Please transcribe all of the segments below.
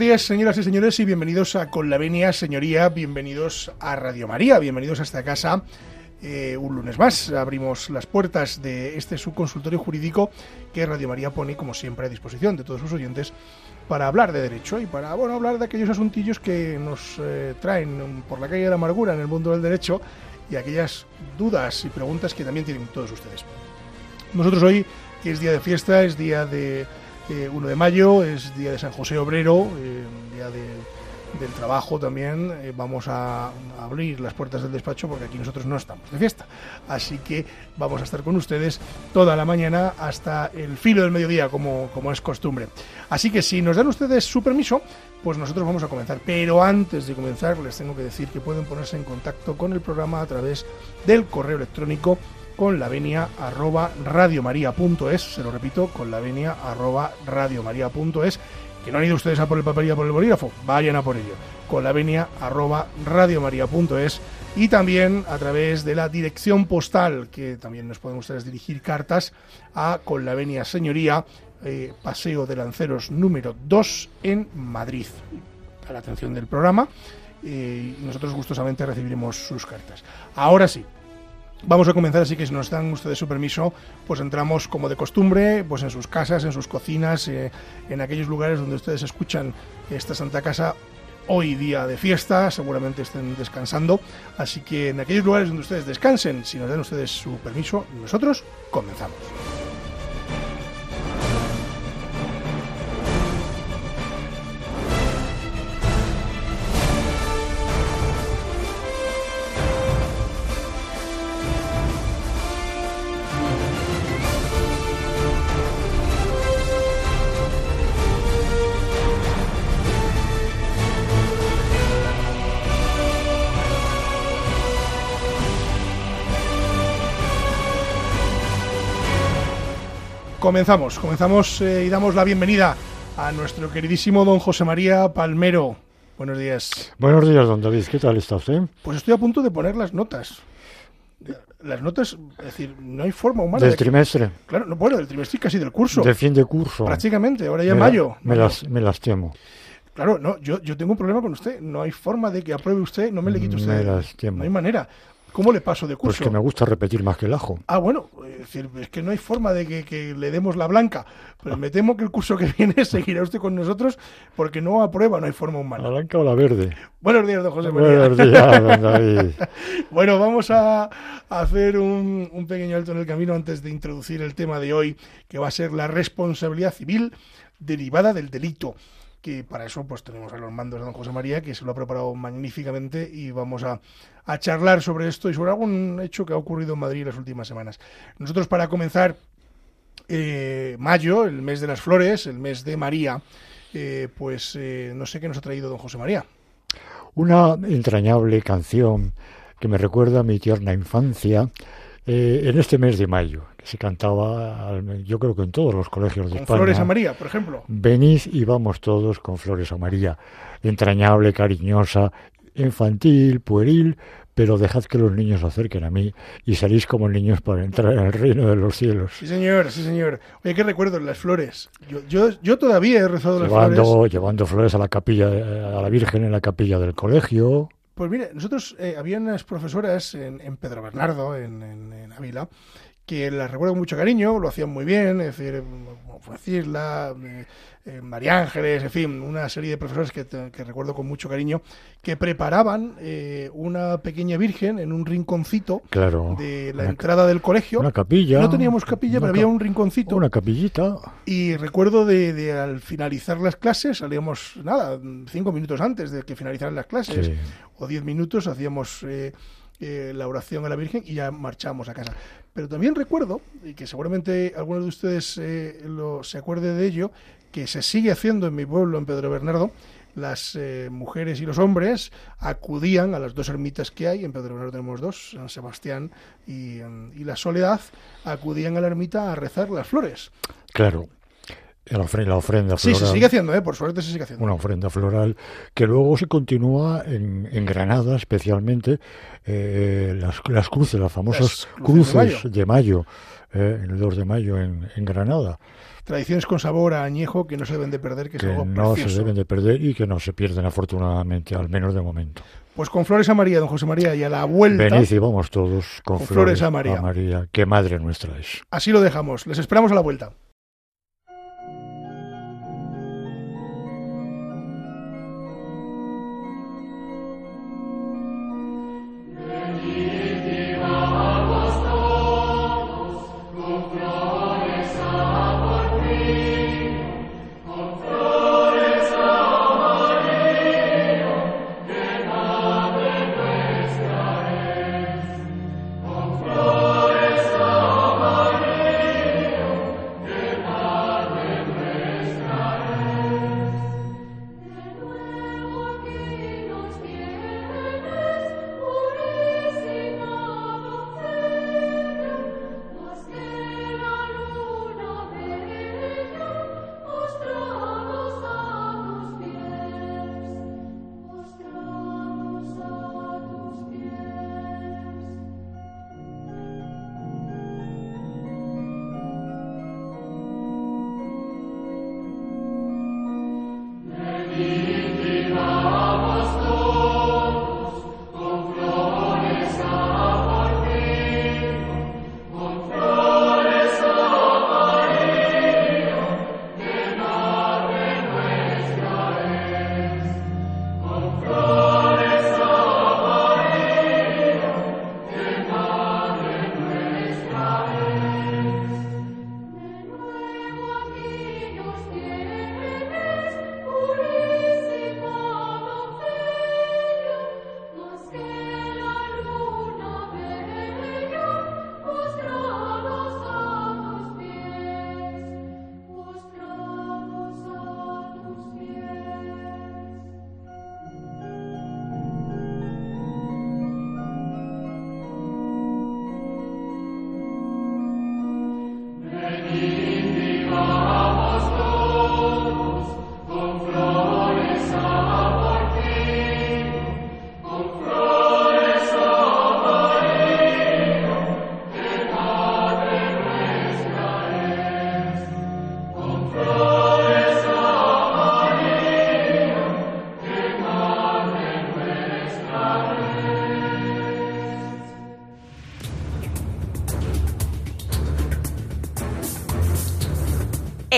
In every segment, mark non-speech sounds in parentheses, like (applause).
Buenos días, señoras y señores, y bienvenidos a Con la Venia, señoría, bienvenidos a Radio María, bienvenidos a esta casa. Eh, un lunes más abrimos las puertas de este subconsultorio jurídico que Radio María pone, como siempre, a disposición de todos sus oyentes para hablar de derecho y para bueno, hablar de aquellos asuntillos que nos eh, traen por la calle de la amargura en el mundo del derecho y aquellas dudas y preguntas que también tienen todos ustedes. Nosotros hoy, que es día de fiesta, es día de 1 de mayo, es día de San José Obrero, eh, día del trabajo también. Eh, vamos a, abrir las puertas del despacho porque aquí nosotros no estamos de fiesta. Así que vamos a estar con ustedes toda la mañana hasta el filo del mediodía, como, como es costumbre. Así que si nos dan ustedes su permiso, pues nosotros vamos a comenzar. Pero antes de comenzar, les tengo que decir que pueden ponerse en contacto con el programa a través del correo electrónico con la venia arroba radiomaria.es, se lo repito, con la venia arroba radiomaria.es, que no han ido ustedes a por el papel y a por el bolígrafo, vayan a por ello, con la venia arroba radiomaria.es y también a través de la dirección postal, que también nos pueden ustedes dirigir cartas a con la venia señoría, eh, Paseo de Lanceros número 2 en Madrid. A la atención del programa, eh, nosotros gustosamente recibiremos sus cartas. Ahora sí, Vamos a comenzar, así que si nos dan ustedes su permiso, pues entramos como de costumbre, pues en sus casas, en sus cocinas, eh, en aquellos lugares donde ustedes escuchan esta Santa Casa hoy día de fiesta, seguramente estén descansando, así que en aquellos lugares donde ustedes descansen, si nos dan ustedes su permiso, nosotros comenzamos. Comenzamos, comenzamos eh, y damos la bienvenida a nuestro queridísimo don José María Palmero. Buenos días. Buenos días, don David. ¿Qué tal está usted? Pues estoy a punto de poner las notas. Las notas, es decir, no hay forma humana. ¿Del trimestre? Claro, no, bueno, del trimestre casi del curso. De fin de curso. Prácticamente, ahora ya en mayo. Me, las, me las temo. Claro, no, yo, yo tengo un problema con usted. No hay forma de que apruebe usted, no me le quite usted. Me las temo. No hay manera. ¿Cómo le paso de curso? Pues que me gusta repetir más que el ajo. Ah, bueno, es, decir, es que no hay forma de que, le demos la blanca. Pero me temo que el curso que (laughs) viene seguirá usted con nosotros porque no aprueba, no hay forma humana. ¿La blanca o la verde? Buenos días, don José María. Buenos días, don (laughs) David. bueno, vamos a hacer un, un pequeño alto en el camino antes de introducir el tema de hoy, que va a ser la responsabilidad civil derivada del delito que para eso pues tenemos a los mandos de don José María, que se lo ha preparado magníficamente y vamos a, charlar sobre esto y sobre algún hecho que ha ocurrido en Madrid las últimas semanas. Nosotros para comenzar eh, mayo, el mes de las flores, el mes de María, eh, pues eh, no sé qué nos ha traído don José María. Una entrañable canción que me recuerda a mi tierna infancia en este mes de mayo se cantaba, yo creo que en todos los colegios de con España. Flores a María, por ejemplo. Venid y vamos todos con Flores a María. Entrañable, cariñosa, infantil, pueril, pero dejad que los niños se acerquen a mí y salís como niños para entrar en el reino de los cielos. Sí, señor, sí, señor. Oye, qué recuerdo las flores. Yo, yo, yo todavía he rezado llevando, las flores. Llevando flores a la capilla, a la Virgen en la capilla del colegio. Pues mire, nosotros eh, había unas profesoras en, en Pedro Bernardo, en, en, en Ávila, que las recuerdo con mucho cariño, lo hacían muy bien, es decir, Francisla, eh, eh, María Ángeles, en fin, una serie de profesores que, que recuerdo con mucho cariño, que preparaban eh, una pequeña virgen en un rinconcito claro, de la entrada del colegio. Una capilla. No teníamos capilla, pero había un rinconcito. Una capillita. Y recuerdo de, de, al finalizar las clases, salíamos, nada, cinco minutos antes de que finalizaran las clases, Sí. o diez minutos, hacíamos... Eh, eh, la oración a la Virgen y ya marchamos a casa. Pero también recuerdo, y que seguramente algunos de ustedes eh, lo, se acuerde de ello, que se sigue haciendo en mi pueblo, en Pedro Bernardo, las eh, mujeres y los hombres acudían a las dos ermitas que hay, en Pedro Bernardo tenemos dos, San Sebastián y la Soledad, acudían a la ermita a rezar las flores. Claro, la ofrenda, la ofrenda Sí, floral. se sigue haciendo, ¿eh? por suerte se sigue haciendo. Una ofrenda floral que luego se continúa en, en Granada, especialmente eh, las, las cruces, las famosas Las cruces cruces, de de mayo, eh, el 2 de mayo en, en Granada, Tradiciones con sabor a añejo que no se deben de perder, que, es que algo no se deben de perder y que no se pierden afortunadamente, al menos de momento. Pues con flores a María, don José María, y a la vuelta, Venid y vamos todos con, Con flores a María. a María, que madre nuestra es. así lo dejamos. Les esperamos a la vuelta.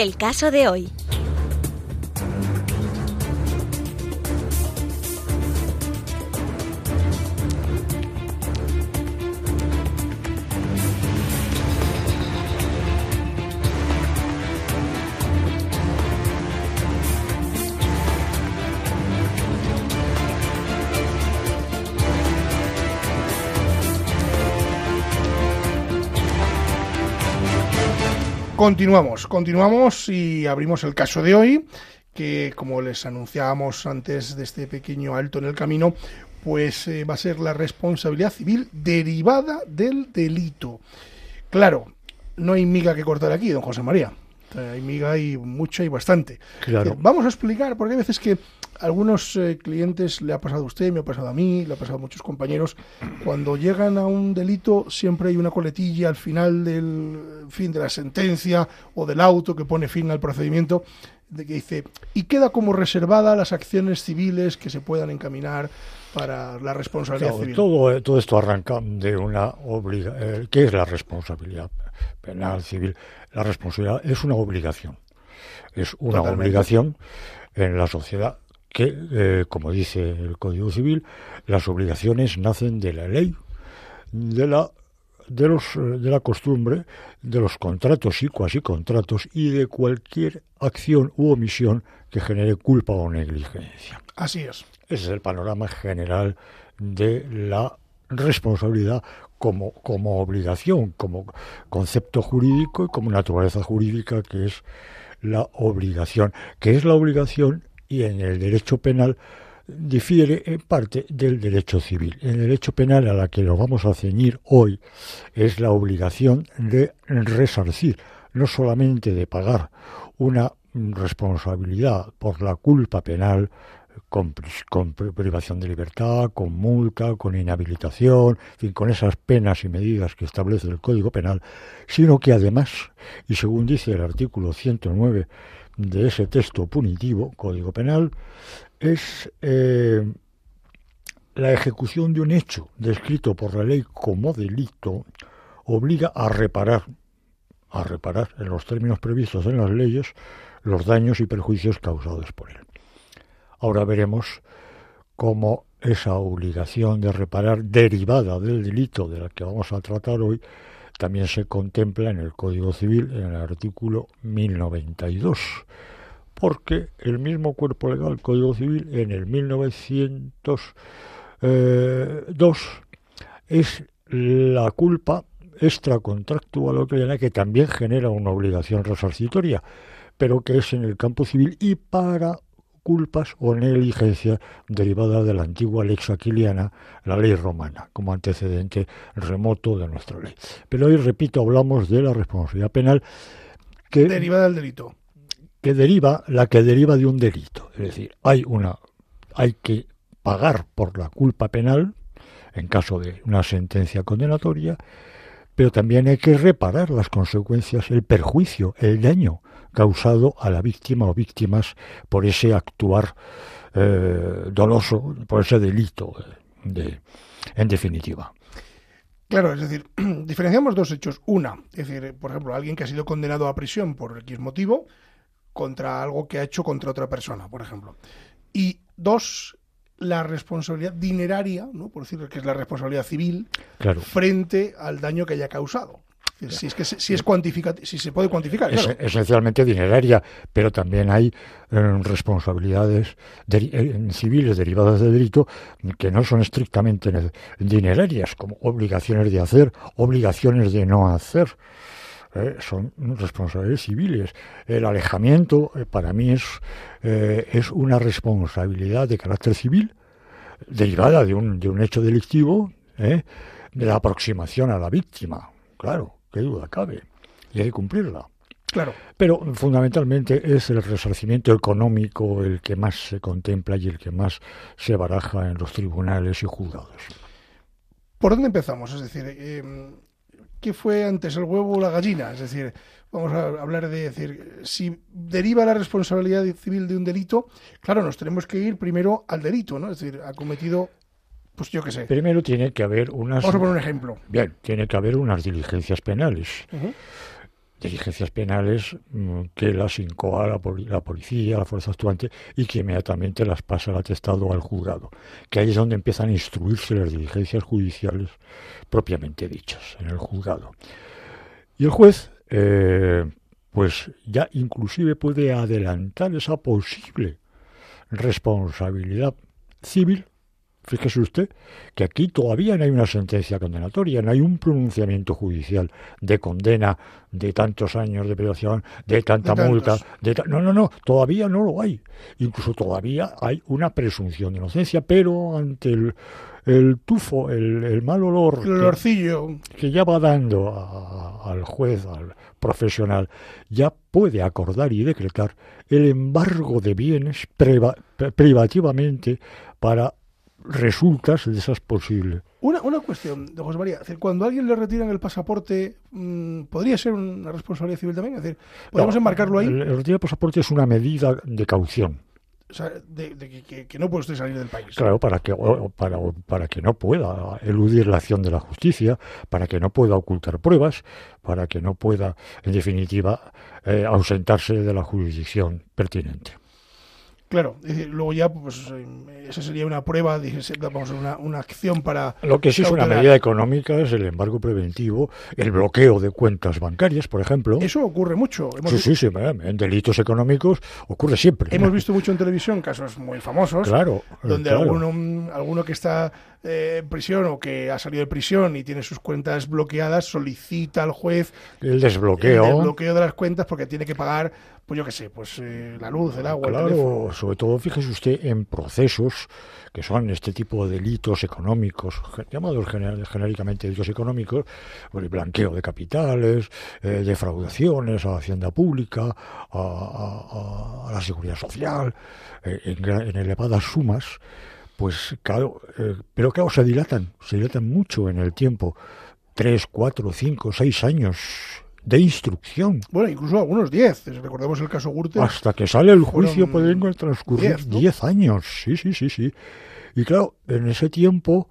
El caso de hoy. Continuamos, continuamos y abrimos el caso de hoy, que como les anunciábamos antes de este pequeño alto en el camino, pues eh, va a ser la responsabilidad civil derivada del delito. Claro, no hay miga que cortar aquí, don José María. Hay miga y mucha y bastante. Claro. Eh, Vamos a explicar, porque hay veces que a algunos eh, clientes le ha pasado a usted, me ha pasado a mí, le ha pasado a muchos compañeros, cuando llegan a un delito siempre hay una coletilla al final del fin de la sentencia o del auto que pone fin al procedimiento de que dice y queda como reservada las acciones civiles que se puedan encaminar para la responsabilidad Claro, civil. todo, todo esto arranca de una obligación. ¿Qué es la responsabilidad penal, civil? La responsabilidad es una obligación. Es una Totalmente. obligación en la sociedad que, eh, como dice el Código Civil, las obligaciones nacen de la ley, de la de los eh, de la costumbre, de los contratos y cuasi contratos y de cualquier acción u omisión que genere culpa o negligencia. Así es. Ese es el panorama general de la responsabilidad como, como obligación, como concepto jurídico y como naturaleza jurídica que es la obligación, que es la obligación y en el derecho penal difiere en parte del derecho civil. El derecho penal a la que nos vamos a ceñir hoy es la obligación de resarcir, no solamente de pagar una responsabilidad por la culpa penal, con, privación de libertad, con multa, con inhabilitación, fin, con esas penas y medidas que establece el Código Penal, sino que además, y según dice el artículo 109 de ese texto punitivo, Código Penal, es eh, la ejecución de un hecho descrito por la ley como delito, obliga a reparar, a reparar en los términos previstos en las leyes, los daños y perjuicios causados por él. Ahora veremos cómo esa obligación de reparar derivada del delito de la que vamos a tratar hoy también se contempla en el Código Civil en el artículo 1092, porque el mismo cuerpo legal, Código Civil, en el 1902 es la culpa extracontractual que también genera una obligación resarcitoria, pero que es en el campo civil y para culpas o negligencias derivadas de la antigua lex aquiliana, la ley romana, como antecedente remoto de nuestra ley. Pero hoy, repito, hablamos de la responsabilidad penal que... Derivada del delito. Que deriva, la que deriva de un delito. Es decir, hay una... hay que pagar por la culpa penal, en caso de una sentencia condenatoria, pero también hay que reparar las consecuencias, el perjuicio, el daño causado a la víctima o víctimas por ese actuar eh, doloso, por ese delito, de, en definitiva. Claro, es decir, (clears throat) diferenciamos dos hechos. Una, es decir, por ejemplo, alguien que ha sido condenado a prisión por X motivo contra algo que ha hecho contra otra persona, por ejemplo. Y dos, la responsabilidad dineraria, ¿no? por decir que es la responsabilidad civil, frente al daño que haya causado. Si es que si es si se puede cuantificar. Es, esencialmente dineraria, pero también hay eh, responsabilidades eh, civiles derivadas del delito que no son estrictamente dinerarias, como obligaciones de hacer, obligaciones de no hacer. Eh, son responsabilidades civiles. El alejamiento para mí es, es una responsabilidad de carácter civil derivada de un, de un hecho delictivo, de la aproximación a la víctima, claro qué duda cabe, y hay que cumplirla. Claro. Pero fundamentalmente es el resarcimiento económico el que más se contempla y el que más se baraja en los tribunales y juzgados. ¿Por dónde empezamos? Es decir, em, ¿qué fue antes el huevo o la gallina? Es decir, vamos a hablar de decir, si deriva la responsabilidad civil de un delito, claro, nos tenemos que ir primero al delito, ¿no? Es decir, ha cometido pues yo qué sé. Primero tiene que haber unas... Vamos a poner un ejemplo. Bien, tiene que haber unas diligencias penales. Diligencias penales mm, que las incoa la, la, policía, la fuerza actuante y que inmediatamente las pasa al atestado al juzgado. Que ahí es donde empiezan a instruirse las diligencias judiciales propiamente dichas, en el juzgado. Y el juez, eh, pues ya inclusive puede adelantar esa posible responsabilidad civil Fíjese usted que aquí todavía no hay una sentencia condenatoria, no hay un pronunciamiento judicial de condena de tantos años de privación, de tanta multa. De no, no, no, todavía no lo hay. Incluso todavía hay una presunción de inocencia, pero ante el, el tufo, el, mal olor el olorcillo. Que, ya va dando al juez, al profesional, ya puede acordar y decretar el embargo de bienes privativamente para resultas de esas posibles. Una, una cuestión, de José María. cuando a alguien le retiran el pasaporte, mm, ¿podría ser una responsabilidad civil también? Es decir, ¿podemos enmarcarlo ahí? El, el retiro del pasaporte es una medida de caución. O sea, de, que, no puede usted salir del país. Claro, para que, para, para que no pueda eludir la acción de la justicia, para que no pueda ocultar pruebas, para que no pueda, en definitiva, eh, ausentarse de la jurisdicción pertinente. Claro, luego ya, pues eh, esa sería una prueba, vamos, una, una acción para... Lo que sí es una medida económica es el embargo preventivo, el bloqueo de cuentas bancarias, por ejemplo. Eso ocurre mucho. sí, sí, sí, en delitos económicos ocurre siempre. Hemos visto mucho en televisión casos muy famosos. Claro. Donde Alguno, alguno que está eh, en prisión o que ha salido de prisión y tiene sus cuentas bloqueadas solicita al juez el desbloqueo. El desbloqueo de las cuentas porque tiene que pagar pues yo qué sé, pues eh, la luz, el agua, claro, sobre todo fíjese usted en procesos que son este tipo de delitos económicos, llamados genéricamente delitos económicos, el blanqueo de capitales, eh, defraudaciones a la hacienda pública, a, la seguridad social, eh, en, elevadas sumas, pues claro, pero claro, se dilatan, se dilatan mucho en el tiempo, tres, cuatro, cinco, seis años de instrucción. Bueno, incluso algunos 10. Recordemos el caso Gürtel. Hasta que sale el juicio pueden transcurrir 10 años. Sí, sí, sí, sí. Y claro, en ese tiempo,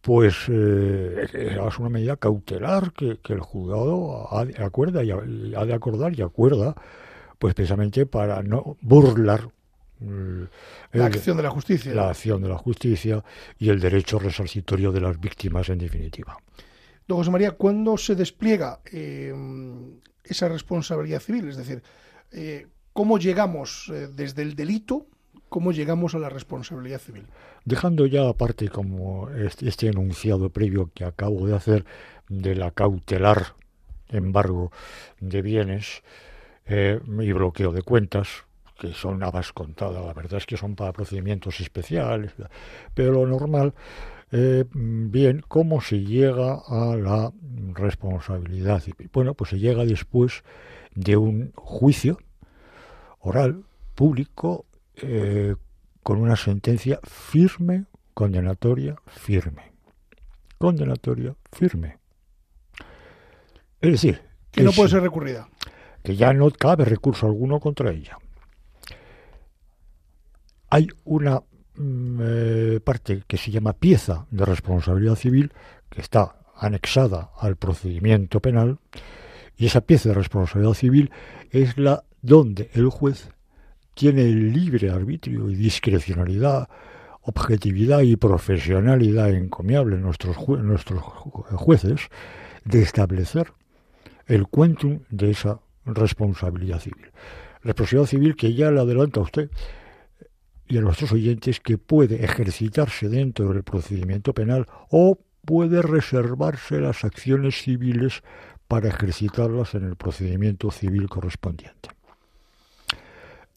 pues eh, es una medida cautelar que, el juzgado ha de, acuerda y ha, de acordar y acuerda, pues precisamente para no burlar mm, la acción de la justicia. La acción de la justicia y el derecho resarcitorio de las víctimas en definitiva. Don José María, ¿cuándo se despliega eh, esa responsabilidad civil? Es decir, eh, ¿cómo llegamos eh, desde el delito, cómo llegamos a la responsabilidad civil? Dejando ya aparte como este, enunciado previo que acabo de hacer de la cautelar embargo de bienes y bloqueo de cuentas, que son habas contadas, la verdad es que son para procedimientos especiales, pero lo normal eh, bien, ¿cómo se llega a la responsabilidad civil? Bueno, pues se llega después de un juicio oral, público, eh, con una sentencia firme, condenatoria, firme. Condenatoria, firme. Es decir, que, no puede ser recurrida. Que ya no cabe recurso alguno contra ella. Hay una eh, parte que se llama pieza de responsabilidad civil, que está anexada al procedimiento penal, y esa pieza de responsabilidad civil es la donde el juez tiene libre arbitrio y discrecionalidad, objetividad y profesionalidad encomiable en nuestros, nuestros jueces de establecer el quantum de esa responsabilidad civil. Responsabilidad civil que ya le adelanta a usted y a nuestros oyentes que puede ejercitarse dentro del procedimiento penal o puede reservarse las acciones civiles para ejercitarlas en el procedimiento civil correspondiente.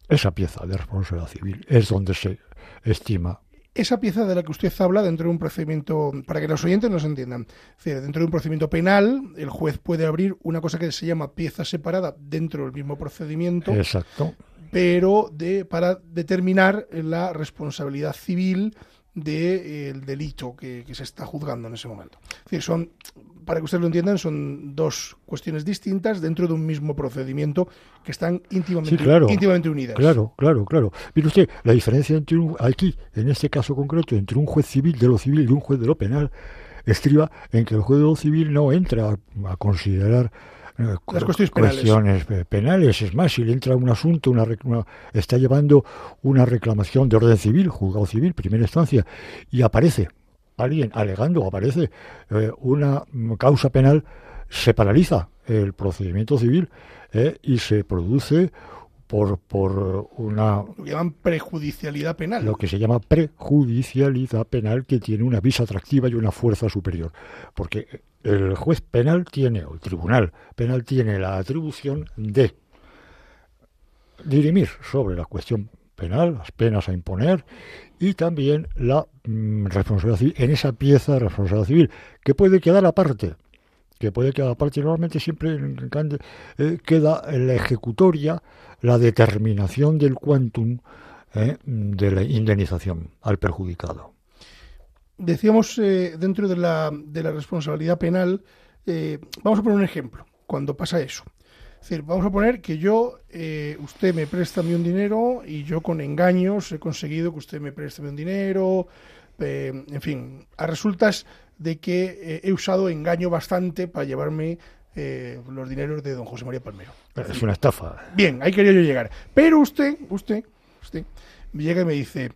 Esa pieza de responsabilidad civil es donde se estima esa pieza de la que usted habla dentro de un procedimiento, para que los oyentes nos entiendan, dentro de un procedimiento penal, el juez puede abrir una cosa que se llama pieza separada dentro del mismo procedimiento. Exacto pero de, para determinar la responsabilidad civil del delito que, se está juzgando en ese momento. Es decir, son, para que ustedes lo entiendan, son dos cuestiones distintas dentro de un mismo procedimiento que están íntimamente, íntimamente unidas. Claro, claro, claro. Mire usted, la diferencia entre un, aquí, en este caso concreto, entre un juez civil de lo civil y un juez de lo penal, estriba en que el juez de lo civil no entra a considerar las cuestiones, penales. Es más, si le entra un asunto, una, está llevando una reclamación de orden civil, juzgado civil, primera instancia, y aparece alguien alegando, aparece eh, una causa penal, se paraliza el procedimiento civil eh, y se produce por, por una... Lo que llaman prejudicialidad penal. Lo que se llama prejudicialidad penal que tiene una visa atractiva y una fuerza superior. Porque el juez penal tiene, o el tribunal penal tiene la atribución de dirimir sobre la cuestión penal, las penas a imponer y también la mm, responsabilidad civil, en esa pieza de responsabilidad civil, que puede quedar aparte, que puede quedar aparte, normalmente siempre eh, queda en la ejecutoria la determinación del quantum eh, de la indemnización al perjudicado decíamos eh, dentro de la, de la, responsabilidad penal, eh, vamos a poner un ejemplo, cuando pasa eso. Es decir, vamos a poner que yo, usted me presta un dinero y yo con engaños he conseguido que usted me preste un dinero, en fin, a resultas de que he usado engaño bastante para llevarme los dineros de don José María Palmero. Es una estafa. Bien, ahí quería yo llegar. Pero usted, usted, usted me llega y me dice,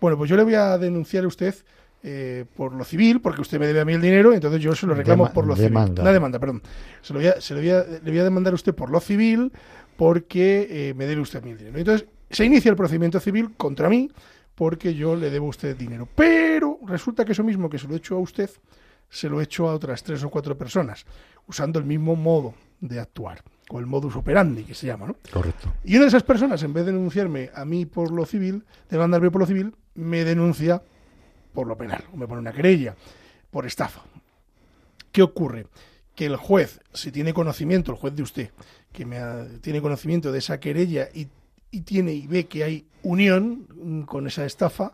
bueno, pues yo le voy a denunciar a usted eh, por lo civil, porque usted me debe a mí el dinero, entonces yo se lo reclamo Dema- por lo demanda. civil. Una demanda, perdón. Se lo voy a, se lo voy a- le voy a demandar a usted por lo civil porque eh, me debe usted a mí el dinero. Entonces se inicia el procedimiento civil contra mí porque yo le debo a usted dinero. Pero resulta que eso mismo que se lo he hecho a usted, se lo he hecho a otras tres o cuatro personas, usando el mismo modo de actuar, o el modus operandi que se llama, ¿no? Correcto. Y una de esas personas, en vez de denunciarme a mí por lo civil, demandarme por lo civil, me denuncia por lo penal, o me pone una querella por estafa. ¿Qué ocurre? Que el juez, si tiene conocimiento, el juez de usted, que me ha- tiene conocimiento de esa querella y, y tiene y ve que hay unión mm, con esa estafa,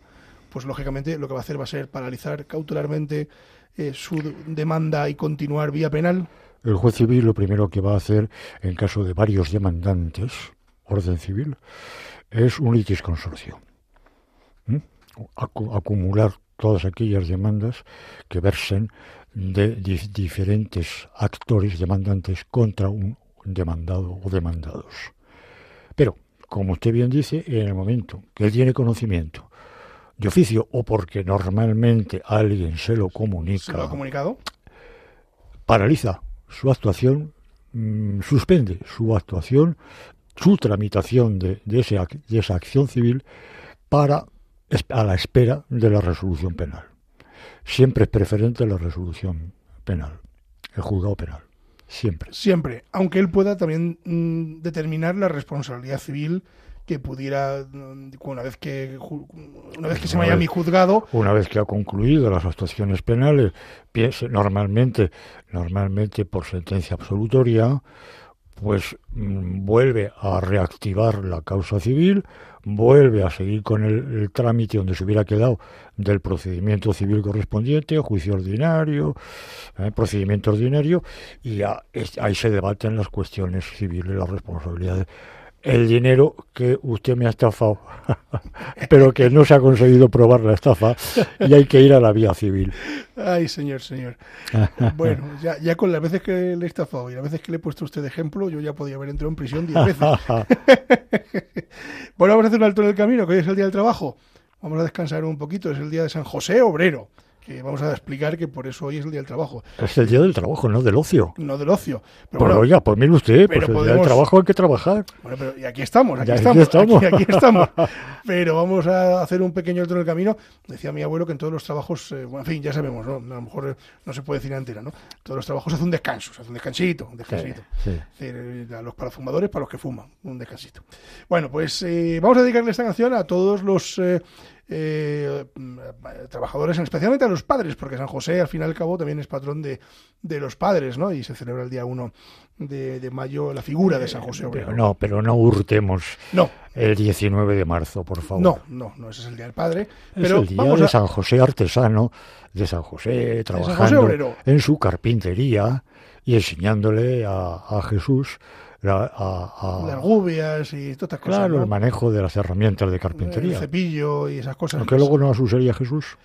pues lógicamente lo que va a hacer va a ser paralizar cautelarmente eh, su demanda y continuar vía penal. El juez civil lo primero que va a hacer en caso de varios demandantes, orden civil, es un litis consorcio. ¿Mm? Acu- acumular todas aquellas demandas que versen de di- diferentes actores demandantes contra un demandado o demandados. Pero, como usted bien dice, en el momento que él tiene conocimiento de oficio o porque normalmente alguien se lo comunica, Se lo ha comunicado. paraliza su actuación, mm, suspende su actuación, su tramitación de, de ese ac- de esa acción civil para a la espera de la resolución penal. Siempre es preferente la resolución penal, el juzgado penal. Siempre. Siempre, aunque él pueda también mm, determinar la responsabilidad civil que pudiera, mm, una vez que, una vez que se Una vaya a vez- mi juzgado, Una vez que ha concluido las actuaciones penales, piense normalmente, normalmente por sentencia absolutoria, pues mm, vuelve a reactivar la causa civil, vuelve a seguir con el, trámite donde se hubiera quedado del procedimiento civil correspondiente, juicio ordinario, eh, procedimiento ordinario, y es- ahí se debaten las cuestiones civiles, las responsabilidades. El dinero que usted me ha estafado, (laughs) pero que no se ha conseguido probar la estafa, y hay que ir a la vía civil. ay señor, señor. Bueno, ya, ya con las veces que le he estafado y las veces que le he puesto a usted de ejemplo, yo ya podía haber entrado en prisión diez veces. (laughs) Bueno, vamos a hacer un alto en el camino, que hoy es el día del trabajo. Vamos a descansar un poquito, es el día de San José Obrero, que vamos a explicar que por eso hoy es el día del trabajo, Es el día del trabajo, no del ocio. no del ocio. Pero bueno, oiga, pues mire usted, pero pues el día del trabajo hay que trabajar. Bueno, pero y aquí estamos, aquí Ya, estamos, estamos. Aquí, (laughs) aquí estamos. (laughs) Pero vamos a hacer un pequeño alto en el camino. Decía mi abuelo que en todos los trabajos, eh, bueno, en fin, ya sabemos, ¿no? A lo mejor eh, no se puede decir entera, ¿no? Todos los trabajos se hace un descanso, se hace un descansito, un descansito. Sí. Eh, a los para fumadores, para los que fuman, un descansito. Bueno, pues eh, vamos a dedicarle esta canción a todos los eh, eh, trabajadores, especialmente a los padres, porque San José, al fin y al cabo, también es patrón de, de los padres, ¿no? Y se celebra el día 1 de, de mayo la figura de San José Obrero. Pero no, pero no hurtemos No, el 19 de marzo, por favor. no, no, no, ese es el día del padre. Es Pero el día vamos de a, San José artesano, de San José trabajando en su carpintería y enseñándole a, a Jesús a- a- las gubias y todas estas cosas. claro, ¿no? el manejo de las herramientas de El carpintería. cepillo y esas cosas. Aunque luego no las usaría Jesús.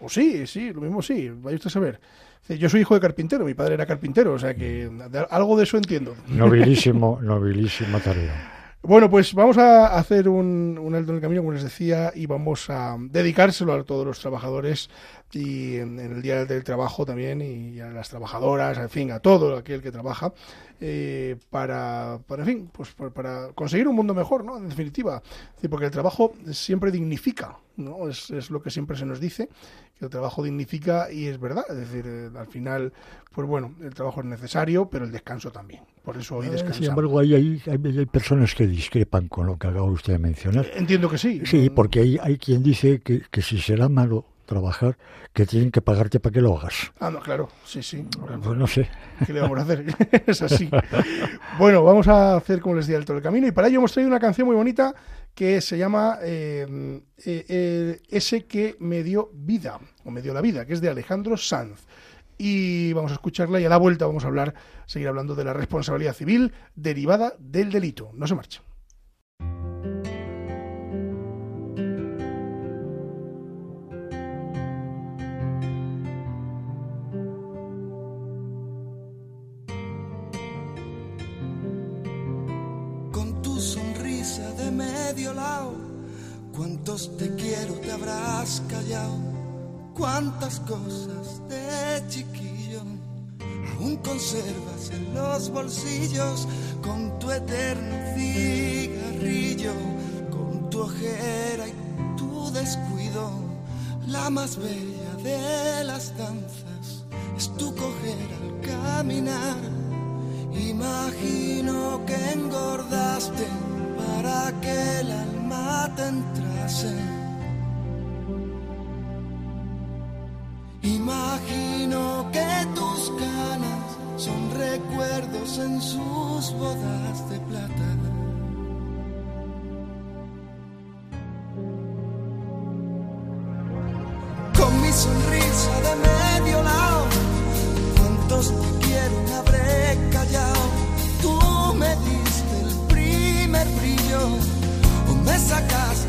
O sí, sí, lo mismo sí, vaya usted a saber. Yo soy hijo de carpintero, mi padre era carpintero, o sea que de- algo de eso entiendo. Nobilísimo, (laughs) nobilísima tarea. Bueno, pues vamos a hacer un, un alto en el camino, como les decía, y vamos a dedicárselo a todos los trabajadores y en, en el Día del Trabajo también, y a las trabajadoras, en fin, a todo aquel que trabaja, eh, para, para, en fin, pues para, conseguir un mundo mejor, ¿no? En definitiva, porque el trabajo siempre dignifica, ¿no? Es, es lo que siempre se nos dice, que el trabajo dignifica y es verdad, es decir, eh, al final, pues bueno, el trabajo es necesario, pero el descanso también. Por eso hoy Eh, descansamos. Sin embargo, hay, hay, personas que discrepan con lo que acaba usted de mencionar. Entiendo que sí. Sí, No- porque hay, hay quien dice que, que si será malo trabajar, que tienen que pagarte para que lo hagas. Ah, no, claro, sí, sí. Pues no sé. ¿Qué le vamos a hacer? (laughs) es así. Bueno, vamos a hacer como les decía el todo el camino y para ello hemos traído una canción muy bonita que se llama eh, eh, eh, Ese que me dio vida, o me dio la vida, que es de Alejandro Sanz. Y vamos a escucharla y a la vuelta vamos a hablar, seguir hablando de la responsabilidad civil derivada del delito. No se marcha. Callado? ¿Cuántas cosas de chiquillo aún conservas en los bolsillos con tu eterno cigarrillo, con tu ojera y tu descuido? La más bella de las danzas es tu coger al caminar. Imagino que engordaste para que el alma te entrase. En sus bodas de plata. Con mi sonrisa de medio lado, cuántos te quieren habré callado. Tú me diste el primer brillo, o me sacaste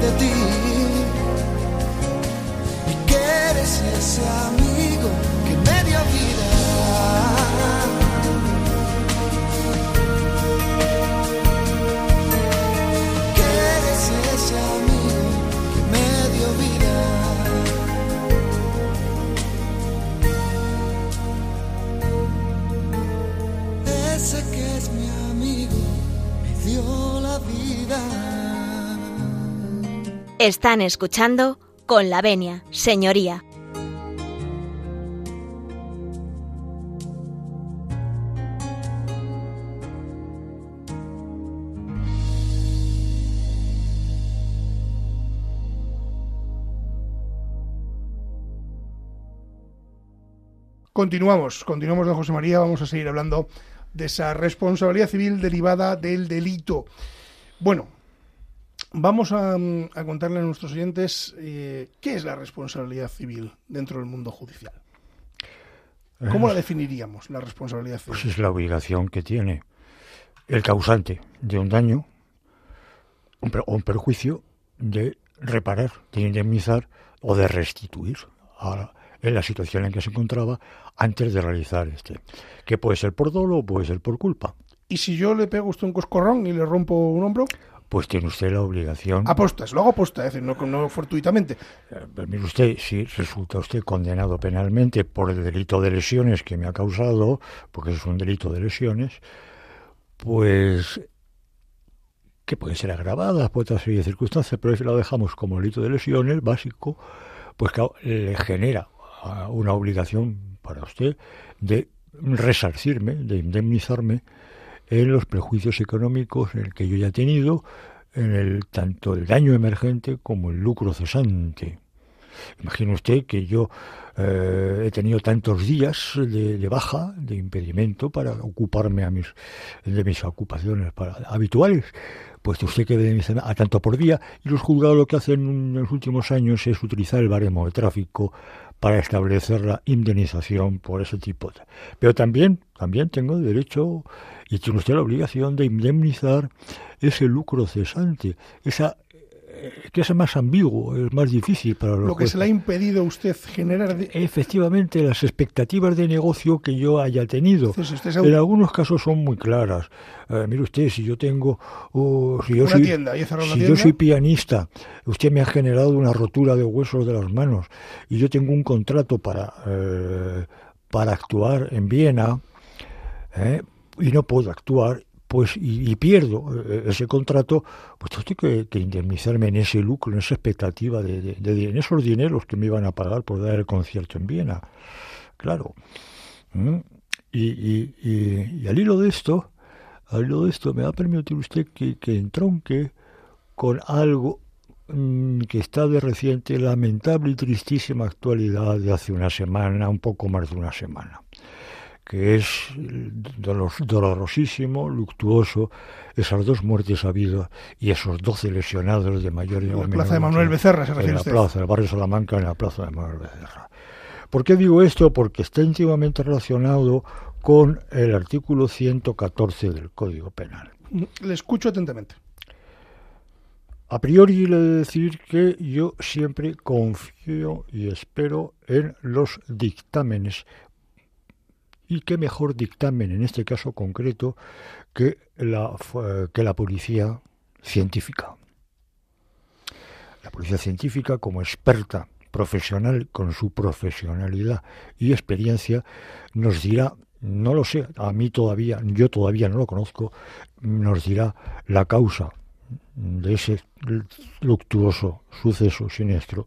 de ti. Y que eres ese amigo Están escuchando con la venia, señoría. Continuamos, continuamos, don José María. Vamos a seguir hablando de esa responsabilidad civil derivada del delito. Bueno, vamos a, mm, a contarle a nuestros oyentes eh, qué es la responsabilidad civil dentro del mundo judicial. ¿Cómo la definiríamos, la responsabilidad civil? Pues es la obligación que tiene el causante de un daño o un perjuicio de reparar, de indemnizar o de restituir a- en la situación en que se encontraba antes de realizar este. Que puede ser por dolo o puede ser por culpa. ¿Y si yo le pego a usted un coscorrón y le rompo un hombro? Pues tiene usted la obligación. Apostas, lo hago aposta, es decir, no, no fortuitamente. Eh, pues Mire usted, si resulta usted condenado penalmente por el delito de lesiones que me ha causado, porque es un delito de lesiones, pues que puede ser agravada por otra serie de circunstancias, pero si lo dejamos como delito de lesiones básico, pues claro, le genera ah, una obligación para usted de resarcirme, de indemnizarme en los prejuicios económicos en el que yo ya he tenido, en el tanto el daño emergente como el lucro cesante. Imagine usted que yo eh, he tenido tantos días de, baja, de impedimento para ocuparme a mis, de mis ocupaciones para, habituales. Pues usted que ve a tanto por día y los juzgados lo que hacen en los últimos años es utilizar el baremo de tráfico para establecer la indemnización por ese tipo de... Pero también, también tengo derecho y tiene usted la obligación de indemnizar ese lucro cesante, esa que es más ambiguo, es más difícil para los Lo que se le ha impedido a usted generar... Efectivamente, las expectativas de negocio que yo haya tenido. En algunos casos son muy claras. Eh, mire usted, si yo tengo... si yo soy, si yo soy pianista, usted me ha generado una rotura de huesos de las manos y yo tengo un contrato para, eh, para actuar en Viena eh, y no puedo actuar pues y, pierdo eh, ese contrato, pues tengo que, indemnizarme en ese lucro, en esa expectativa de, en esos dineros que me iban a pagar por dar el concierto en Viena. Claro. ¿Mm? Y, al hilo de esto, al hilo de esto, me va a permitir usted que, que entronque con algo mm, que está de reciente lamentable y tristísima actualidad de hace una semana, un poco más de una semana que es dolorosísimo, luctuoso, esas dos muertes habidas y esos doce lesionados de mayor y En la plaza de Manuel Becerra, se refiere En la plaza, el barrio Salamanca, en la plaza de Manuel Becerra. ¿Por qué digo esto? Porque está íntimamente relacionado con el artículo 114 del Código Penal. Le escucho atentamente. A priori le he de decir que yo siempre confío y espero en los dictámenes y qué mejor dictamen en este caso concreto que la, que la policía científica. La policía científica como experta profesional con su profesionalidad y experiencia nos dirá, no lo sé, a mí todavía, yo todavía no lo conozco, nos dirá la causa de ese luctuoso suceso siniestro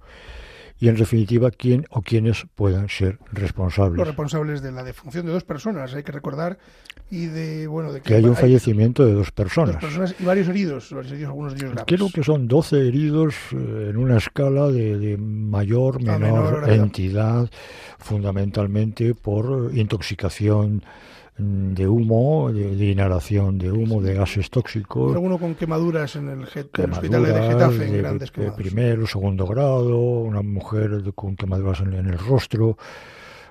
y en definitiva quién o quiénes puedan ser responsables. Los responsables de la defunción de dos personas, hay que recordar, y de bueno de que, hay un fallecimiento de dos personas. Dos personas y varios heridos, varios heridos algunos de ellos graves. Creo que son 12 heridos eh, en una escala de, mayor, menor entidad, fundamentalmente por intoxicación de humo, de, inhalación de humo, de gases tóxicos. Alguno con quemaduras en el, hospital de Getafe, en grandes quemaduras. De primero, segundo grado, una mujer con quemaduras en, el rostro,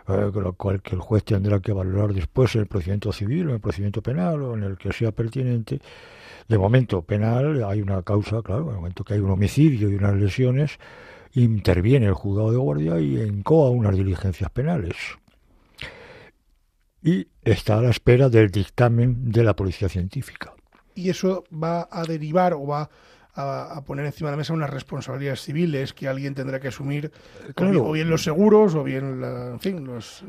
eh, con lo cual que el juez tendrá que valorar después en el procedimiento civil o en el procedimiento penal o en el que sea pertinente. De momento penal hay una causa, claro, en el momento que hay un homicidio y unas lesiones, interviene el juzgado de guardia y encoa unas diligencias penales y está a la espera del dictamen de la policía científica. Y eso va a derivar o va a, poner encima de la mesa unas responsabilidades civiles que alguien tendrá que asumir, o, bien, los seguros, o bien, en fin, los,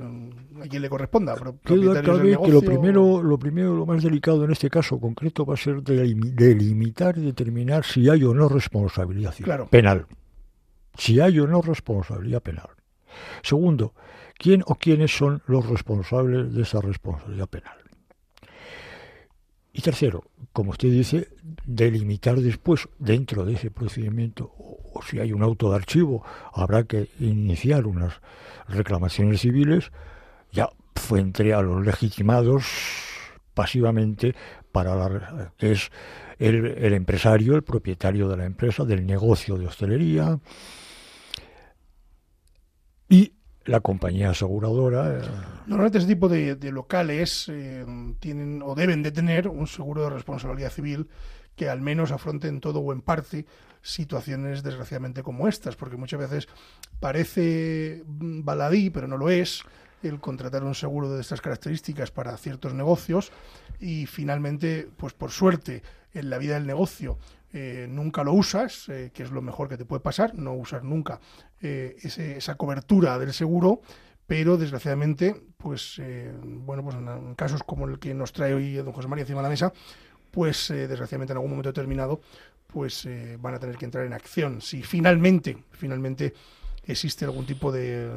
a quien le corresponda. Del que lo primero, lo primero, lo más delicado en este caso concreto va a ser delimitar y determinar si hay o no responsabilidad penal. Si hay o no responsabilidad penal. Segundo, quién o quiénes son los responsables de esa responsabilidad penal. Y tercero, como usted dice, delimitar después, dentro de ese procedimiento, o, si hay un auto de archivo, habrá que iniciar unas reclamaciones civiles, ya frente a los legitimados pasivamente para la, que es el, el empresario, el propietario de la empresa, del negocio de hostelería, y la compañía aseguradora. Eh, Normalmente ese tipo de, locales eh, tienen o deben de tener un seguro de responsabilidad civil que al menos afronten todo o en parte situaciones desgraciadamente como estas, porque muchas veces parece baladí, pero no lo es, el contratar un seguro de estas características para ciertos negocios y finalmente, pues por suerte, en la vida del negocio eh, nunca lo usas, eh, que es lo mejor que te puede pasar, no usar nunca eh, esa cobertura del seguro, pero desgraciadamente, pues bueno, pues en, casos como el que nos trae hoy don José María encima de la mesa, pues desgraciadamente en algún momento determinado, pues van a tener que entrar en acción. Si finalmente, finalmente existe algún tipo de,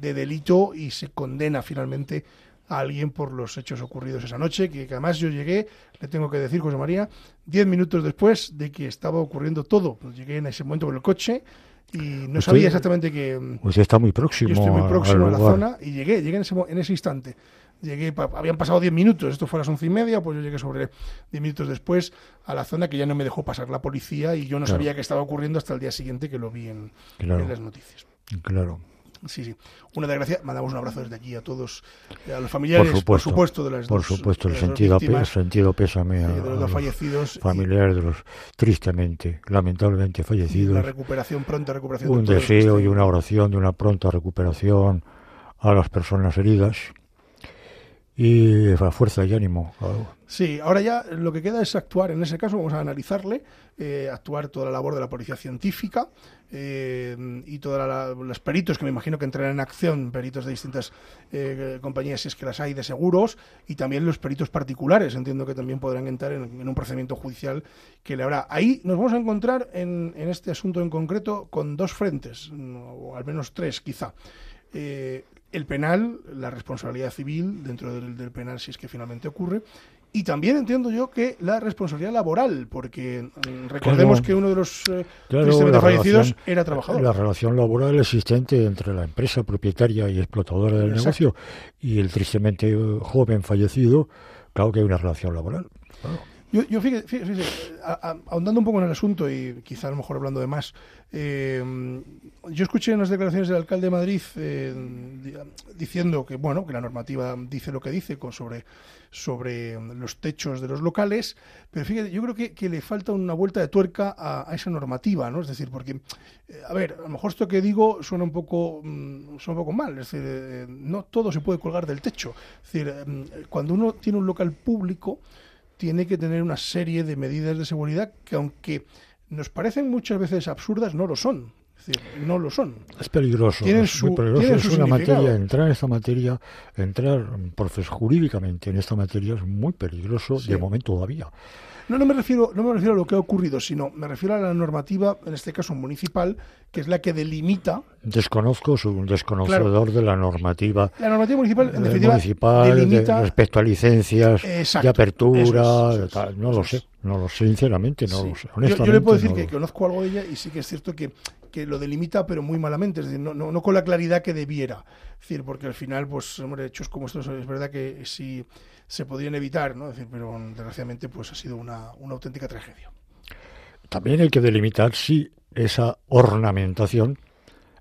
de delito y se condena finalmente a alguien por los hechos ocurridos esa noche, que, además yo llegué, le tengo que decir, José María, diez minutos después de que estaba ocurriendo todo. Pues llegué en ese momento con el coche y no sabía exactamente que... Usted está muy próximo. Yo estoy muy próximo a la zona y llegué, llegué en ese, en ese instante. Llegué, habían pasado 10 minutos, esto fue a las once y media, pues yo llegué sobre 10 minutos después a la zona que ya no me dejó pasar la policía y yo no Claro. sabía que estaba ocurriendo hasta el día siguiente que lo vi en, Claro. en las noticias. Claro. Sí, sí. Una desgracia. Mandamos un abrazo desde aquí a todos, eh, a los familiares, Por supuesto, de las Por dos, supuesto, el de sentido, víctimas, sentido pésame a, de los a los fallecidos y- familiares de los tristemente, lamentablemente y la fallecidos. recuperación, pronta recuperación. de Un que deseo y una oración de una pronta recuperación a las personas heridas y a fuerza y ánimo. claro. Sí, ahora ya lo que queda es actuar. En ese caso vamos a analizarle, eh, actuar toda la labor de la policía científica eh, y todos los peritos que me imagino que entrarán en acción, peritos de distintas eh, compañías, si es que las hay, de seguros, y también los peritos particulares. Entiendo que también podrán entrar en, un procedimiento judicial que le habrá. Ahí nos vamos a encontrar en, en este asunto en concreto con dos frentes, o al menos tres quizá. Eh, el penal, la responsabilidad civil dentro del, del penal si es que finalmente ocurre, y también entiendo yo que la responsabilidad laboral, porque mm, recordemos Claro. que uno de los eh, Claro, fallecidos relación- era trabajador. La relación laboral existente entre la empresa propietaria y explotadora del Exacto. negocio y el tristemente eh, joven fallecido, claro que hay una relación laboral. claro. Yo, yo a- ahondando un poco en el asunto y quizá a lo mejor hablando de más, eh, yo escuché unas declaraciones del alcalde de Madrid eh, di- diciendo que bueno que la normativa dice lo que dice con sobre sobre los techos de los locales, pero fíjate, yo creo que, que le falta una vuelta de tuerca a, esa normativa, ¿no? Es decir, porque eh, a ver, a lo mejor esto que digo suena un poco mm, suena un poco mal, es decir, eh, no todo se puede colgar del techo, es decir, eh, cuando uno tiene un local público tiene que tener una serie de medidas de seguridad que aunque nos parecen muchas veces absurdas, no lo son. Es decir, no lo son. Es peligroso, Tienen es su- muy peligroso. tienen Es su una materia, entrar en esta materia, entrar mm, profes, jurídicamente en esta materia es muy peligroso Sí. de momento todavía. No, no me refiero, no me refiero a lo que ha ocurrido, sino me refiero a la normativa, en este caso municipal, que es la que delimita Desconozco, soy un desconocedor de la normativa la normativa municipal, en eh, definitiva, municipal de- delimita respecto a licencias Exacto, de apertura, eso es, tal. no lo sé, no lo sé, sinceramente no Sí. lo sé. Yo- Honestamente, Yo, le puedo decir no que conozco algo de ella y sí que es cierto que, que lo delimita, pero muy malamente, es decir, no, no, no con la claridad que debiera. Es decir, porque al final, pues, hombre, hechos como estos es verdad que sí se podrían evitar, ¿no? Es decir, pero desgraciadamente, pues ha sido una, una auténtica tragedia. También hay que delimitar si esa ornamentación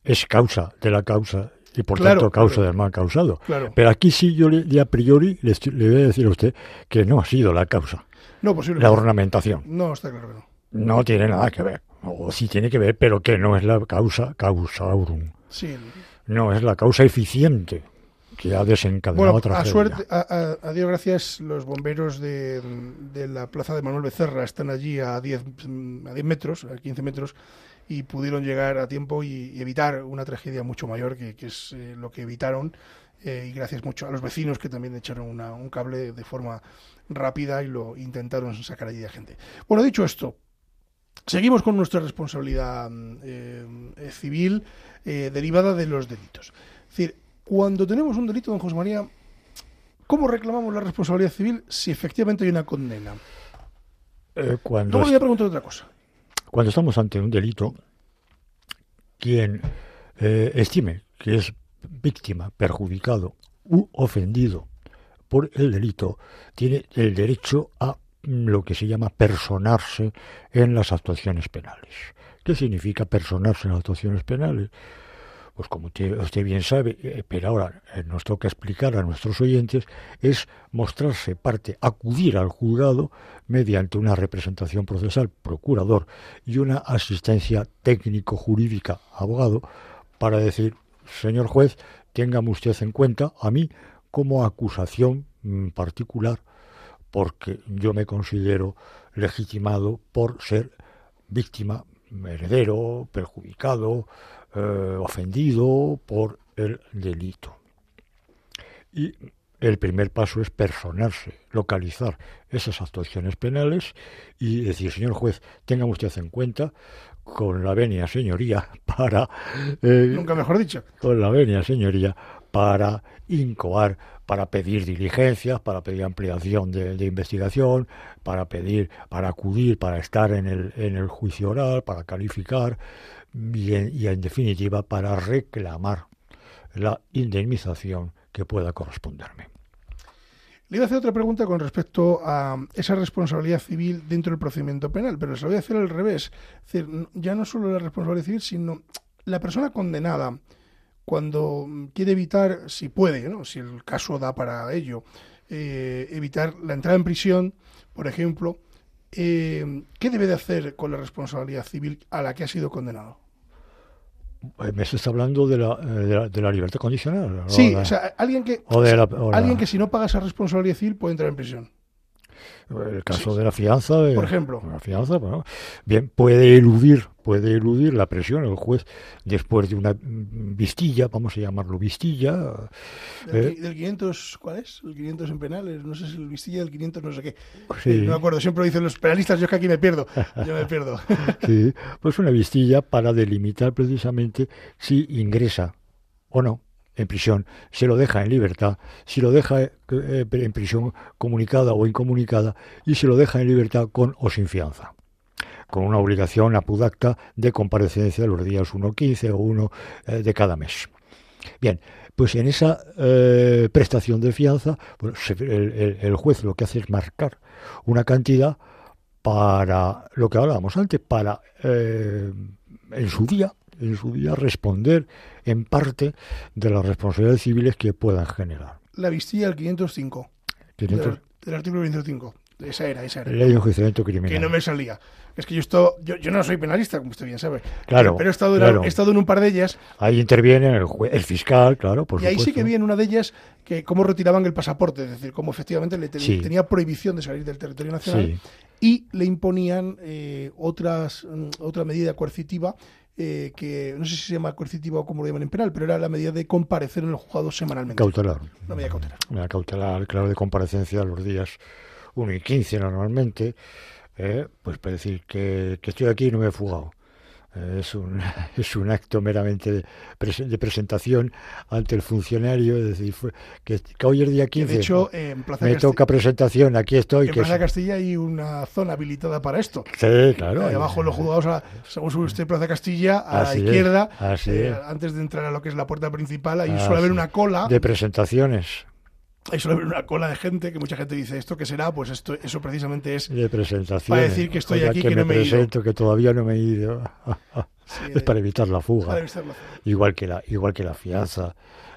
es causa de la causa y por Claro, tanto causa claro. del mal causado. Claro. Pero aquí sí yo le, de a priori le, voy a decir a usted que no ha sido la causa, No, posible. la ornamentación. No, está claro que no. No tiene nada que ver. O sí tiene que ver, pero que no es la causa causaurum. Sí. No es la causa eficiente que ha desencadenado Bueno, a suerte, a, a- a Dios gracias, los bomberos de, de la plaza de Manuel Becerra están allí a 10, mm, a 10 metros, a 15 metros, y pudieron llegar a tiempo y, y evitar una tragedia mucho mayor, que, que es eh, lo que evitaron. eh, y gracias mucho a los vecinos que también echaron una- un cable de forma rápida y lo intentaron sacar allí a gente. Bueno, dicho esto, seguimos con nuestra responsabilidad mm, eh, eh, civil eh, derivada de los delitos. Es decir, cuando tenemos un delito, don José María, ¿cómo reclamamos la responsabilidad civil si efectivamente hay una condena? Eh, cuando, Luego le voy a preguntar otra cosa. cuando estamos ante un delito, quien eh, estime que es víctima, perjudicado u ofendido por el delito, tiene el derecho a lo que se llama personarse en las actuaciones penales. ¿Qué significa personarse en las actuaciones penales? Pues como usted, bien sabe, eh, pero ahora eh, nos toca explicar a nuestros oyentes, es mostrarse parte, acudir al juzgado mediante una representación procesal, procurador, y una asistencia técnico-jurídica, abogado, para decir, señor juez, téngame usted en cuenta a mí como acusación mm, particular, porque yo me considero legitimado por ser víctima, heredero, perjudicado, eh, ofendido por el delito. Y el primer paso es personarse, localizar esas actuaciones penales y decir, señor juez, téngame usted en cuenta con la venia señoría para eh, Nunca mejor dicho. con la venia señoría para incoar, para pedir diligencias, para pedir ampliación de, de investigación, para pedir, para acudir, para estar en el, en el juicio oral, para calificar, y en definitiva para reclamar la indemnización que pueda corresponderme. Le iba a hacer otra pregunta con respecto a esa responsabilidad civil dentro del procedimiento penal, pero se lo voy a hacer al revés. Es decir, ya no solo la responsabilidad civil, sino la persona condenada, cuando quiere evitar, si puede, ¿no? si el caso da para ello, eh, evitar la entrada en prisión, por ejemplo, eh, ¿qué debe de hacer con la responsabilidad civil a la que ha sido condenado? Eh, me estás hablando de la, eh, de la, libertad condicional. Sí, o sea, alguien que, alguien que si no paga esa responsabilidad civil puede entrar en prisión. El caso de la fianza. Por ejemplo. La fianza, bueno, bien, puede eludir, puede eludir la presión el juez después de una vistilla, vamos a llamarlo vistilla. ¿Del, 500, eh, cuál es? ¿El 500 en penales? No sé si el vistilla del 500 no sé qué. Sí. no me acuerdo, siempre lo dicen los penalistas, yo es que aquí me pierdo. Yo me pierdo. (laughs) sí, pues una vistilla para delimitar precisamente si ingresa o no en prisión, se lo deja en libertad, si lo deja eh, en prisión comunicada o incomunicada y se lo deja en libertad con o sin fianza con una obligación apudacta de comparecencia los días 1, 15 o 1 eh, de cada mes. Bien, pues en esa eh, prestación de fianza, el, juez lo que hace es marcar una cantidad para lo que hablábamos antes, para en su día en su día responder en parte de las responsabilidades civiles que puedan generar. La vistilla del 505. Del, artículo 505. Esa era, esa era. Ley de enjuiciamiento criminal. Que no me salía. Es que yo, esto, yo, yo, no soy penalista, como usted bien sabe. Claro. Pero he estado, en, he estado en un par de ellas. Ahí interviene el, el fiscal, claro, por Y ahí sí que vi en una de ellas que cómo retiraban el pasaporte, es decir, cómo efectivamente le tenía prohibición de salir del territorio nacional y le imponían eh, otras, mm, otra medida coercitiva eh, que no sé si se llama coercitiva o como lo llaman en penal, pero era la medida de comparecer en el juzgado semanalmente. Cautelar. Una medida cautelar. Una cautelar, claro, de comparecencia los días 1 y 15 normalmente, eh, pues para decir que, que estoy aquí y no me he fugado es un, (laughs) es un acto meramente de, presentación ante el funcionario, es decir, que, hoy es día 15. De hecho, en Plaza me toca presentación, aquí estoy. En Plaza Castilla hay una zona habilitada para esto. Sí, claro. Ahí abajo los juzgados, según sube usted Plaza Castilla, a la izquierda, eh, antes de entrar a lo que es la puerta principal, ahí suele haber una cola. De presentaciones hay solo una cola de gente que mucha gente dice esto que será pues esto eso precisamente es de presentación para decir que estoy aquí que, no me, presento que todavía no me he ido. (laughs) (laughs) Es para evitar la fuga. igual que la igual que la fianza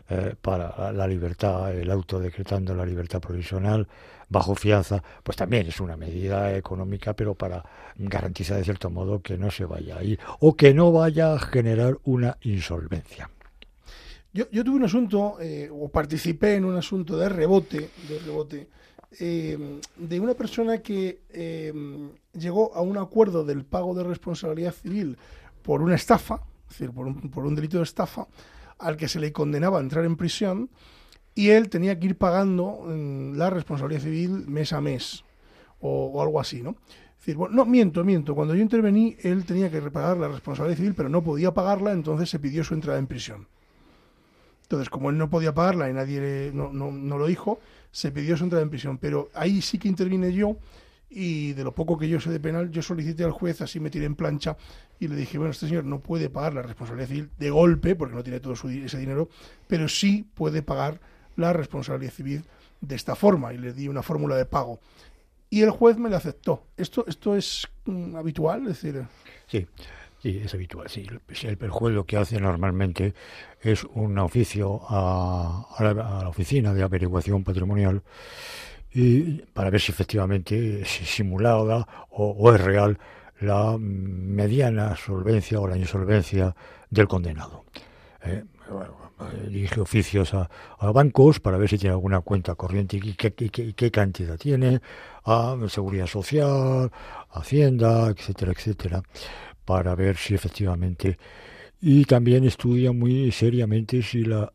eh, para la libertad el auto decretando la libertad provisional bajo fianza pues también es una medida económica pero para garantizar de cierto modo que no se vaya a ir o que no vaya a generar una insolvencia yo, yo tuve un asunto, eh, o participé en un asunto de rebote, de rebote, eh, de una persona que eh, llegó a un acuerdo del pago de responsabilidad civil por una estafa, es decir, por un, por un delito de estafa, al que se le condenaba a entrar en prisión, y él tenía que ir pagando mm, la responsabilidad civil mes a mes, o, o algo así, ¿no? No, miento, miento. Cuando yo intervení, él tenía que repagar la responsabilidad civil, pero no podía pagarla, entonces se pidió su entrada en prisión. Entonces, como él no podía pagarla y nadie no, no, lo dijo, se pidió su entrada en prisión. Pero ahí sí que intervine yo y de lo poco que yo sé de penal, yo solicité al juez, así me tiré en plancha y le dije, bueno, este señor no puede pagar la responsabilidad civil de golpe, porque no tiene todo ese dinero, pero sí puede pagar la responsabilidad civil de esta forma y le di una fórmula de pago. Y el juez me la aceptó. ¿Esto, esto es mm, habitual? Es decir... Sí. Sí, es habitual. Sí. El, juez lo que hace normalmente es un oficio a, la, oficina de averiguación patrimonial y para ver si efectivamente es simulada o, es real la mediana solvencia o la insolvencia del condenado. ¿eh? dirige oficios a, bancos para ver si tiene alguna cuenta corriente y qué, qué, cantidad tiene, a Seguridad Social, Hacienda, etcétera, etcétera para ver si efectivamente y también estudia muy seriamente si la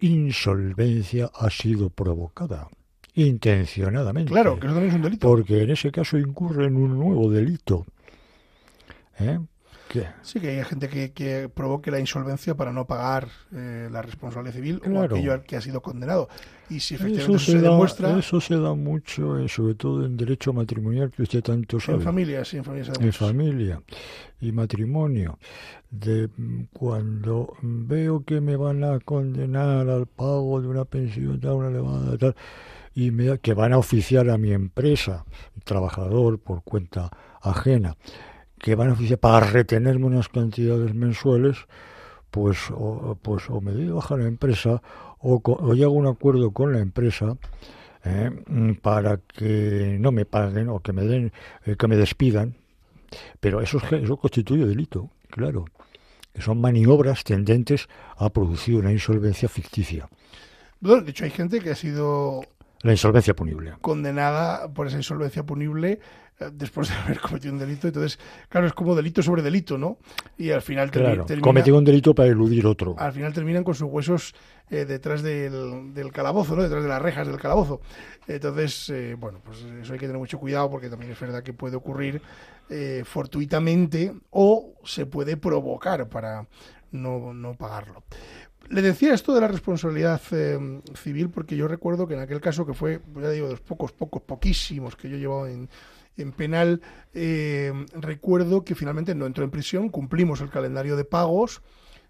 insolvencia ha sido provocada intencionadamente. Claro, que eso también es un delito. Porque en ese caso incurre en un nuevo delito. ¿eh? ¿Qué? Sí, que hay gente que, que provoque la insolvencia para no pagar eh, la responsabilidad civil o Claro. aquello al que ha sido condenado. Y si efectivamente Eso eso se, da, demuestra eso se da mucho, eh, sobre todo en derecho matrimonial, que usted tanto sabe. en familia, sí, en familia se da en mucho. familia y matrimonio, de mm, cuando veo que me van a condenar al pago de una pensión tan elevada tal, y me, que van a oficiar a mi empresa, trabajador por cuenta ajena, que van a oficiar para retenerme unas cantidades mensuales, pues o, pues o me doy de baja la empresa o, o llego a un acuerdo con la empresa eh, para que no me paguen o que me den eh, que me despidan pero eso, es eso constituye delito, claro. Que son maniobras tendentes a producir una insolvencia ficticia. Bueno, de hecho, hay gente que ha sido La insolvencia punible. condenada por esa insolvencia punible después de (laughs) haber cometido un delito. Entonces, claro, es como delito sobre delito, ¿no? Y al final termi- Claro, termina, cometido un delito para eludir otro. al final terminan con sus huesos eh, detrás del, del calabozo, ¿no? Detrás de las rejas del calabozo. Entonces, eh, bueno, pues eso hay que tener mucho cuidado porque también es verdad que puede ocurrir eh, fortuitamente o se puede provocar para no, no pagarlo. Le decía esto de la responsabilidad eh, civil porque yo recuerdo que en aquel caso que fue, ya digo, de los pocos, pocos, poquísimos que yo he llevado en, en penal, eh, recuerdo que finalmente no entró en prisión, cumplimos el calendario de pagos,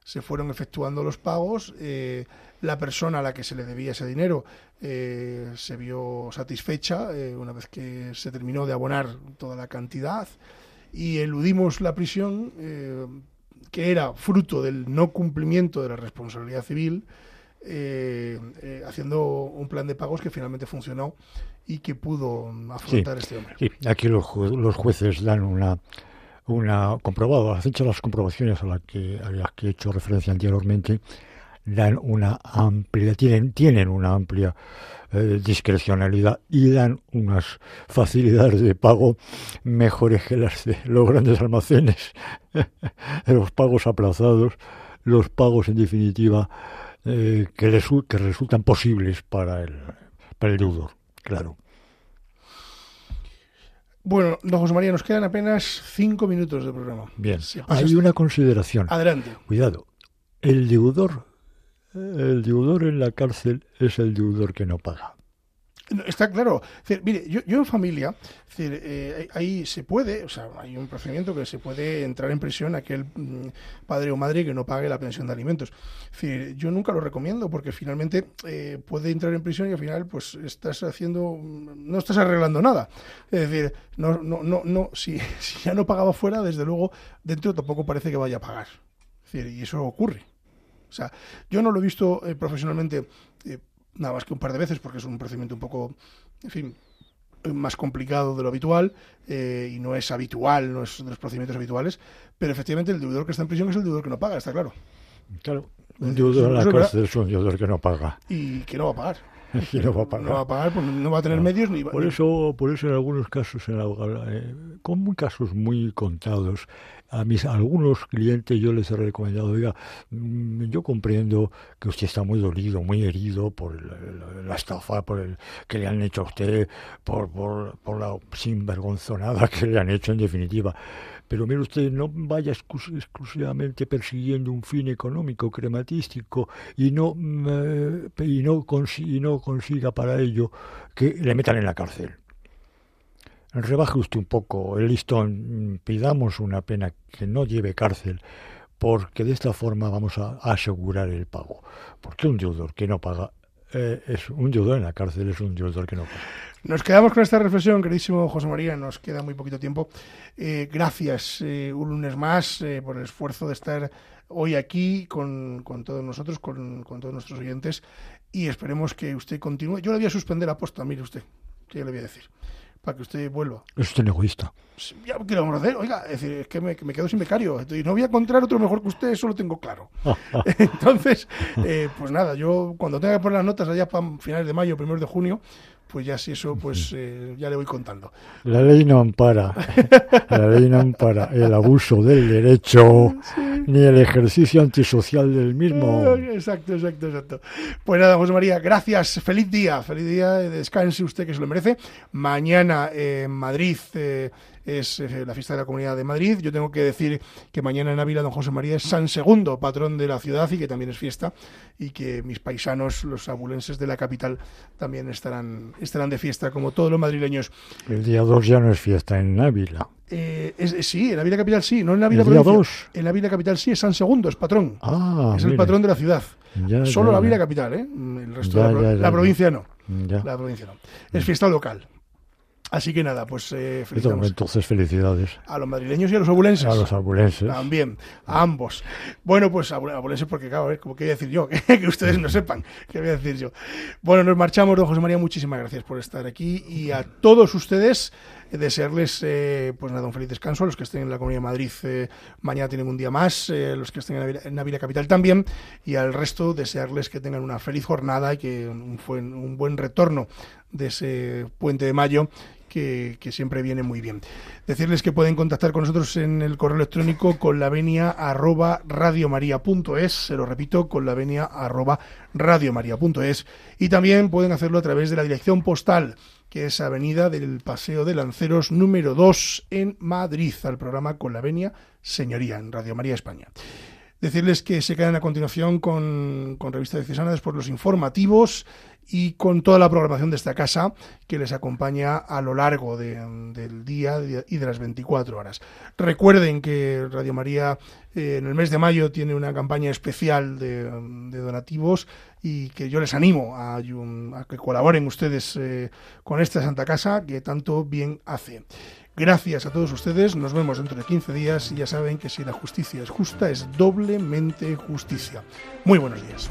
se fueron efectuando los pagos, eh, la persona a la que se le debía ese dinero eh, se vio satisfecha una vez que se terminó de abonar toda la cantidad y eludimos la prisión que era fruto del no cumplimiento de la responsabilidad civil haciendo un plan de pagos que finalmente funcionó y que pudo afrontar este hombre. Sí, aquí los, los jueces dan una, una comprobado, has hecho las comprobaciones a, la que, a las que he hecho referencia anteriormente, dan una amplia, tienen, tienen una amplia eh, discrecionalidad y dan unas facilidades de pago mejores que las de los grandes almacenes, (laughs) los pagos aplazados, los pagos en definitiva eh, que, que resultan posibles para el, para el deudor, claro. Bueno, don José María, nos quedan apenas cinco minutos de programa. Bien, pasa hay una consideración. Adelante. Cuidado, el deudor, el deudor en la cárcel es el deudor que no paga. Está claro. Mire, yo, yo en familia, eh, ahí se puede, o sea, hay un procedimiento que se puede entrar en prisión aquel mm, padre o madre que no pague la pensión de alimentos. Yo nunca lo recomiendo porque finalmente eh, puede entrar en prisión y al final pues estás haciendo, no estás arreglando nada. Es decir, no, no, no, no, si, (laughs) ya no pagaba fuera, desde luego dentro tampoco parece que vaya a pagar. Y eso ocurre. O sea, yo no lo he visto eh, profesionalmente nada más que un par de veces porque es un procedimiento un poco, en fin, más complicado de lo habitual eh, y no es habitual, no es de los procedimientos habituales, pero efectivamente el deudor que está en prisión es el deudor que no paga, está claro, Claro, Eh, un deudor en la cárcel es un deudor que no paga. y que no va a pagar. (laughs) No va a pagar. No va a pagar, pues no va a tener No. medios ni va Por eso, por eso en algunos casos, en la- eh, con casos muy contados, a mis a algunos clientes yo les he recomendado, oiga, mm, yo comprendo que usted está muy dolido, muy herido por la, la estafa, por el que le han hecho a usted, por, por, por la sinvergonzonada (laughs) que le han hecho en definitiva. Pero mire usted, no vaya exclus- exclusivamente persiguiendo un fin económico, crematístico, y no, eh, y no, consi- y no consiga para ello que le metan en la cárcel. Rebaje usted un poco el listón, pidamos una pena que no lleve cárcel, porque de esta forma vamos a asegurar el pago. Porque un deudor que no paga, eh, es un deudor en la cárcel, es un deudor que no paga. Nos quedamos con esta reflexión, queridísimo José María, nos queda muy poquito tiempo. Eh, gracias eh, un lunes más eh, por el esfuerzo de estar hoy aquí con, todos nosotros, con, todos nuestros oyentes y esperemos que usted continúe. Yo le voy a suspender la posta, mire usted, que le voy a decir, para que usted vuelva. Es usted egoísta. Ya, ¿qué le vamos a hacer? Oiga, es, decir, es que me, que me quedo sin becario y no voy a encontrar otro mejor que usted, eso lo tengo claro. (laughs) Entonces, eh, pues nada, yo cuando tenga que poner las notas allá para finales de mayo, primeros de junio, pues ya si eso, pues eh, ya le voy contando. La ley no ampara, la ley no ampara el abuso del derecho, ni el ejercicio antisocial del mismo. Exacto, exacto, exacto. Pues nada, José María, gracias. Feliz día, feliz día. Descanse usted que se lo merece. Mañana en Madrid. Eh, es eh, la fiesta de la Comunidad de Madrid. Yo tengo que decir que mañana en Ávila don José María es San Segundo, patrón de la ciudad y que también es fiesta y que mis paisanos, los abulenses de la capital, también estarán, estarán de fiesta como todos los madrileños. El día 2 ya no es fiesta en Ávila. Eh, sí, en Ávila Capital sí, no en Ávila Provincia. En Ávila Capital sí, es San Segundo, es patrón. Ah, es el patrón de la ciudad. Solo la Ávila Capital, ¿eh? El resto de la, provincia no. La provincia no. Es fiesta local. Así que nada, pues eh, Entonces, felicidades. A los madrileños y a los abulenses. A los abulenses. También, a ambos. Bueno, pues abulenses, porque claro, a ver, como que voy a decir yo, (laughs) que ustedes no sepan, qué voy a decir yo. Bueno, nos marchamos, don José María, muchísimas gracias por estar aquí y a todos ustedes desearles eh, pues nada, un feliz descanso a los que estén en la Comunidad de Madrid eh, mañana tienen un día más, eh, los que estén en Navidad, Capital también y al resto desearles que tengan una feliz jornada y que un, un buen retorno de ese puente de mayo que, siempre viene muy bien. Decirles que pueden contactar con nosotros en el correo electrónico con la venia arroba radiomaria.es, se lo repito, con la venia arroba radiomaria.es y también pueden hacerlo a través de la dirección postal que es Avenida del Paseo de Lanceros número 2 en Madrid, al programa Con la Venia Señoría en Radio María España. Decirles que se quedan a continuación con, con Revista Diocesana después los informativos y con toda la programación de esta casa que les acompaña a lo largo del día y de las 24 horas. Recuerden que Radio María eh, en el mes de mayo tiene una campaña especial de, donativos y que yo les animo a, que colaboren ustedes eh, con esta Santa Casa que tanto bien hace. Gracias a todos ustedes, nos vemos dentro de 15 días y ya saben que si la justicia es justa es doblemente justicia. Muy buenos días.